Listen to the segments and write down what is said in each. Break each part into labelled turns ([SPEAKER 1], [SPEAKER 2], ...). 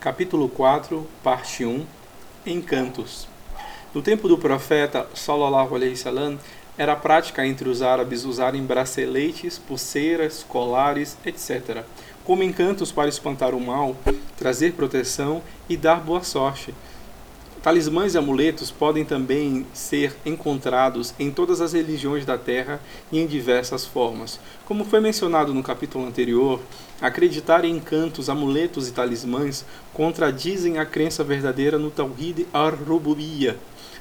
[SPEAKER 1] Capítulo 4, parte 1 Encantos No tempo do profeta Sallallahu Alaihi Wasallam, era prática entre os árabes usarem braceletes, pulseiras, colares, etc., como encantos para espantar o mal, trazer proteção e dar boa sorte, Talismãs e amuletos podem também ser encontrados em todas as religiões da Terra e em diversas formas. Como foi mencionado no capítulo anterior, acreditar em encantos, amuletos e talismãs contradizem a crença verdadeira no Tawhid ar-Rububiyya,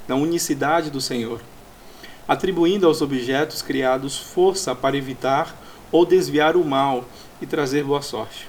[SPEAKER 1] na unicidade do Senhor, atribuindo aos objetos criados força para evitar ou desviar o mal e trazer boa sorte.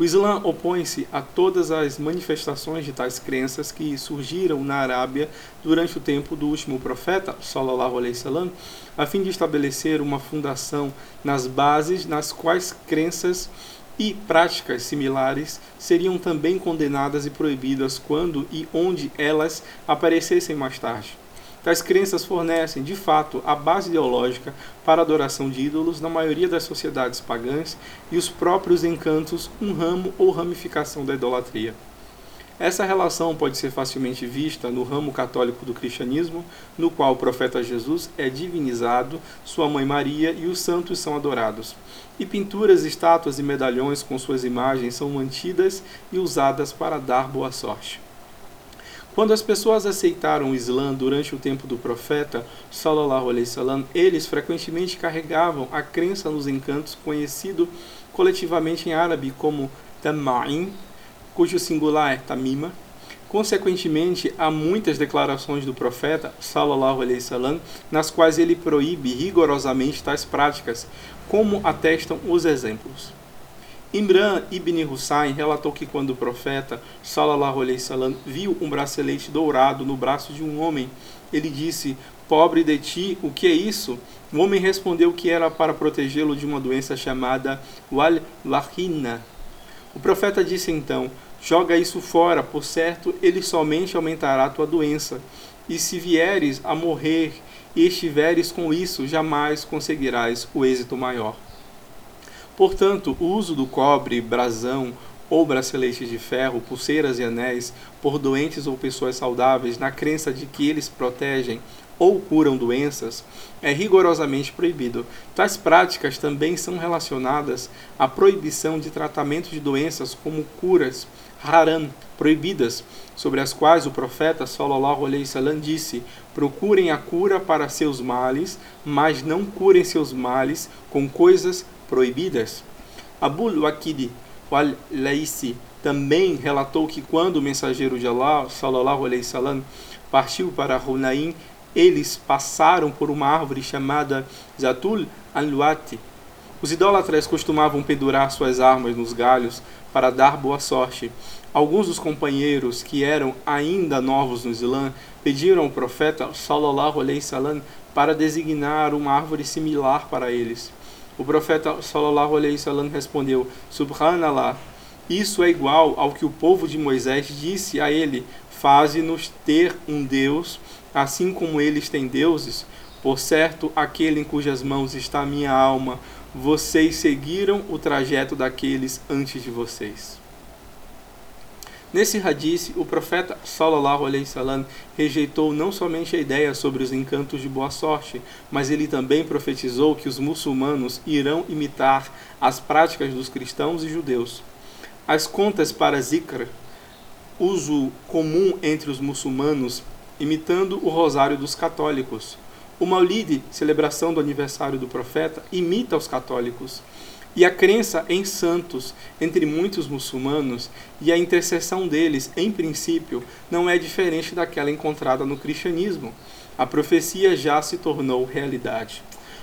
[SPEAKER 1] O Islã opõe-se a todas as manifestações de tais crenças que surgiram na Arábia durante o tempo do último profeta, sallallahu alaihi wasallam, a fim de estabelecer uma fundação nas bases nas quais crenças e práticas similares seriam também condenadas e proibidas quando e onde elas aparecessem mais tarde. Tais crenças fornecem, de fato, a base ideológica para a adoração de ídolos na maioria das sociedades pagãs e os próprios encantos, um ramo ou ramificação da idolatria. Essa relação pode ser facilmente vista no ramo católico do cristianismo, no qual o profeta Jesus é divinizado, sua mãe Maria e os santos são adorados. E pinturas, estátuas e medalhões com suas imagens são mantidas e usadas para dar boa sorte. Quando as pessoas aceitaram o Islã durante o tempo do profeta, sallallahu alaihi wasallam, eles frequentemente carregavam a crença nos encantos conhecido coletivamente em árabe como Tamma'in, cujo singular é Tamima. Consequentemente, há muitas declarações do profeta, sallallahu alaihi wasallam, nas quais ele proíbe rigorosamente tais práticas, como atestam os exemplos. Imran ibn Hussain relatou que quando o profeta sallallahu alaihi wasallam viu um bracelete dourado no braço de um homem, ele disse: "Pobre de ti, o que é isso?" O homem respondeu que era para protegê-lo de uma doença chamada wal-lahina. O profeta disse então: "Joga isso fora, por certo, ele somente aumentará a tua doença. E se vieres a morrer e estiveres com isso, jamais conseguirás o êxito maior." Portanto, o uso do cobre, brasão ou braceletes de ferro, pulseiras e anéis por doentes ou pessoas saudáveis na crença de que eles protegem ou curam doenças é rigorosamente proibido. Tais práticas também são relacionadas à proibição de tratamento de doenças como curas haram proibidas, sobre as quais o profeta sallallahu alaihi wasallam disse: "Procurem a cura para seus males, mas não curem seus males com coisas proibidas. Abul Waqid al-Laisi também relatou que quando o mensageiro de Allah, sallallahu alaihi wasallam, partiu para Hunain, eles passaram por uma árvore chamada Zatul al-Luati. Os idólatras costumavam pendurar suas armas nos galhos para dar boa sorte. Alguns dos companheiros que eram ainda novos no Islã pediram ao profeta sallallahu alaihi wasallam para designar uma árvore similar para eles. O profeta sallallahu alaihi wasallam respondeu: Subhanallah, isso é igual ao que o povo de Moisés disse a ele: Faze-nos ter um Deus, assim como eles têm deuses. Por certo, aquele em cujas mãos está minha alma, vocês seguiram o trajeto daqueles antes de vocês. Nesse hadith, o profeta sallallahu alaihi wasallam rejeitou não somente a ideia sobre os encantos de boa sorte, mas ele também profetizou que os muçulmanos irão imitar as práticas dos cristãos e judeus. As contas para zikr, uso comum entre os muçulmanos, imitando o rosário dos católicos. O Maulid, celebração do aniversário do profeta, imita os católicos. E a crença em santos entre muitos muçulmanos e a intercessão deles, em princípio, não é diferente daquela encontrada no cristianismo. A profecia já se tornou realidade.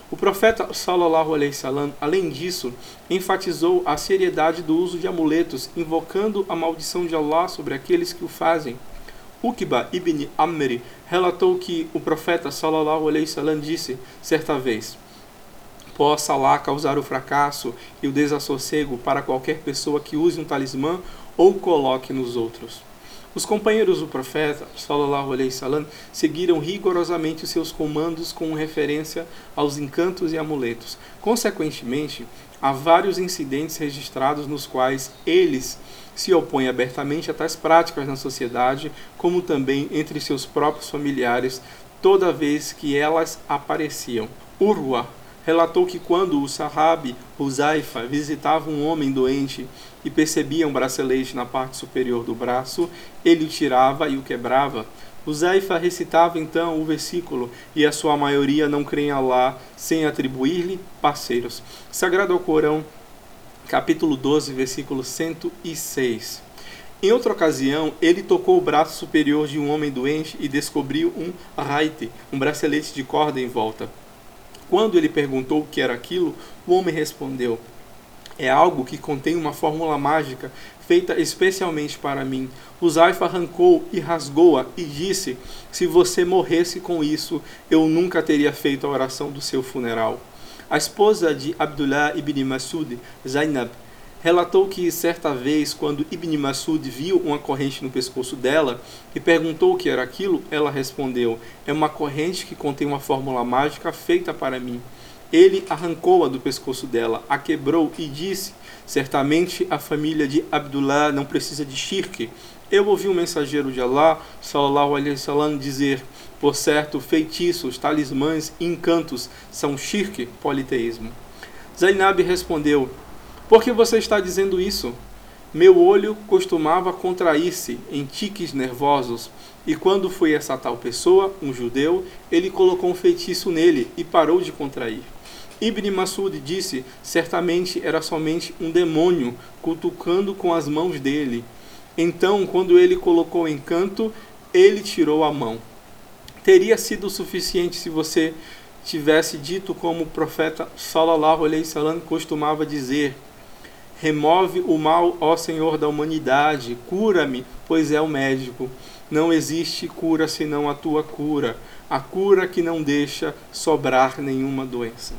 [SPEAKER 1] O profeta sallallahu alaihi wasallam, além disso, enfatizou a seriedade do uso de amuletos, invocando a maldição de Allah sobre aqueles que o fazem. Uqba ibn Amr relatou que o profeta sallallahu alaihi wasallam disse certa vez: possa lá causar o fracasso e o desassossego para qualquer pessoa que use um talismã ou coloque nos outros. Os companheiros do profeta, sallallahu alaihi wasallam, seguiram rigorosamente seus comandos com referência aos encantos e amuletos. Consequentemente, há vários incidentes registrados nos quais eles se opõe abertamente a tais práticas na sociedade, como também entre seus próprios familiares, toda vez que elas apareciam. Urwa relatou que quando o Sahabi Huzaifa visitava um homem doente e percebia um bracelete na parte superior do braço, ele o tirava e o quebrava. Huzaifa recitava então o versículo e a sua maioria não crê em Allah sem atribuir-lhe parceiros. Sagrado ao Corão, capítulo 12, versículo 106. Em outra ocasião, ele tocou o braço superior de um homem doente e descobriu um raite, um bracelete de corda em volta. Quando ele perguntou o que era aquilo, o homem respondeu: É algo que contém uma fórmula mágica feita especialmente para mim. O Zaifa arrancou e rasgou-a e disse: Se você morresse com isso, eu nunca teria feito a oração do seu funeral. A esposa de Abdullah ibn Masud, Zainab, relatou que certa vez, quando Ibn Masud viu uma corrente no pescoço dela e perguntou o que era aquilo, ela respondeu: É uma corrente que contém uma fórmula mágica feita para mim. Ele arrancou-a do pescoço dela, a quebrou e disse: Certamente a família de Abdullah não precisa de shirk. Eu ouvi um mensageiro de Allah, sallallahu alaihi wasallam, dizer: Por certo, feitiços, talismãs e encantos são shirk, politeísmo. Zainab respondeu: por que você está dizendo isso? Meu olho costumava contrair-se em tiques nervosos, e quando foi essa tal pessoa, um judeu, ele colocou um feitiço nele e parou de contrair. Ibn Masud disse: certamente era somente um demônio cutucando com as mãos dele. Então, quando ele colocou o encanto, ele tirou a mão. Teria sido suficiente se você tivesse dito como o profeta sallallahu alaihi wasallam costumava dizer: Remove o mal, ó Senhor da humanidade, cura-me, pois é o médico. Não existe cura senão a tua cura, a cura que não deixa sobrar nenhuma doença.